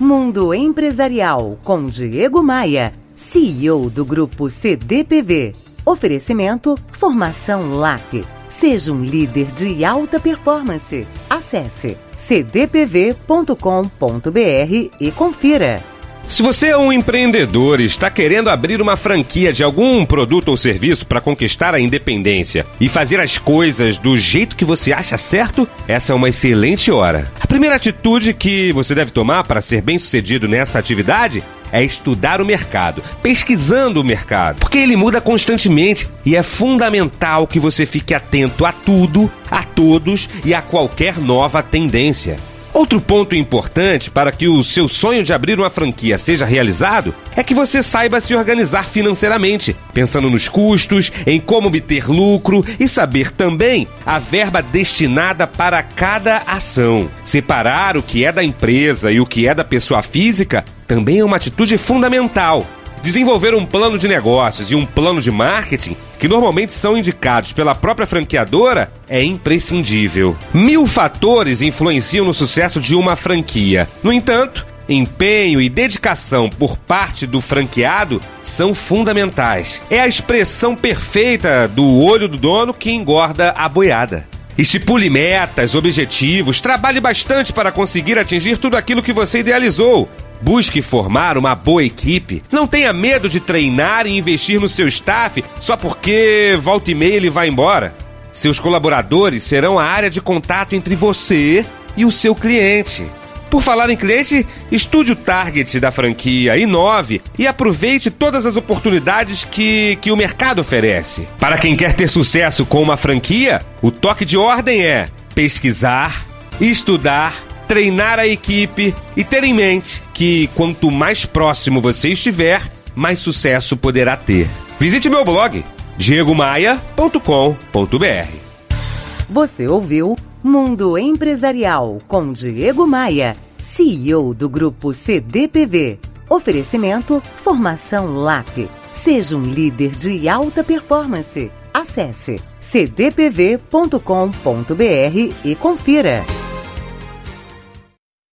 Mundo Empresarial com Diego Maia, CEO do Grupo CDPV. Oferecimento Formação LAP. Seja um líder de alta performance. Acesse cdpv.com.br e confira. Se você é um empreendedor e está querendo abrir uma franquia de algum produto ou serviço para conquistar a independência e fazer as coisas do jeito que você acha certo, essa é uma excelente hora. A primeira atitude que você deve tomar para ser bem sucedido nessa atividade é estudar o mercado, pesquisando o mercado, porque ele muda constantemente e é fundamental que você fique atento a tudo, a todos e a qualquer nova tendência. Outro ponto importante para que o seu sonho de abrir uma franquia seja realizado é que você saiba se organizar financeiramente, pensando nos custos, em como obter lucro e saber também a verba destinada para cada ação. Separar o que é da empresa e o que é da pessoa física também é uma atitude fundamental Desenvolver um plano de negócios e um plano de marketing, que normalmente são indicados pela própria franqueadora, é imprescindível. Mil fatores influenciam no sucesso de uma franquia. No entanto, empenho e dedicação por parte do franqueado são fundamentais. É a expressão perfeita do olho do dono que engorda a boiada. Estipule metas, objetivos, trabalhe bastante para conseguir atingir tudo aquilo que você idealizou. Busque formar uma boa equipe. Não tenha medo de treinar e investir no seu staff só porque volta e meia ele vai embora. Seus colaboradores serão a área de contato entre você e o seu cliente. Por falar em cliente, estude o target da franquia, inove e aproveite todas as oportunidades que, que o mercado oferece. Para quem quer ter sucesso com uma franquia, o toque de ordem é pesquisar, estudar treinar a equipe e ter em mente que quanto mais próximo você estiver, mais sucesso poderá ter. Visite meu blog diegomaia.com.br. Você ouviu Mundo Empresarial com Diego Maia, CEO do grupo CDPV. Oferecimento Formação LAP. Seja um líder de alta performance. Acesse cdpv.com.br e confira.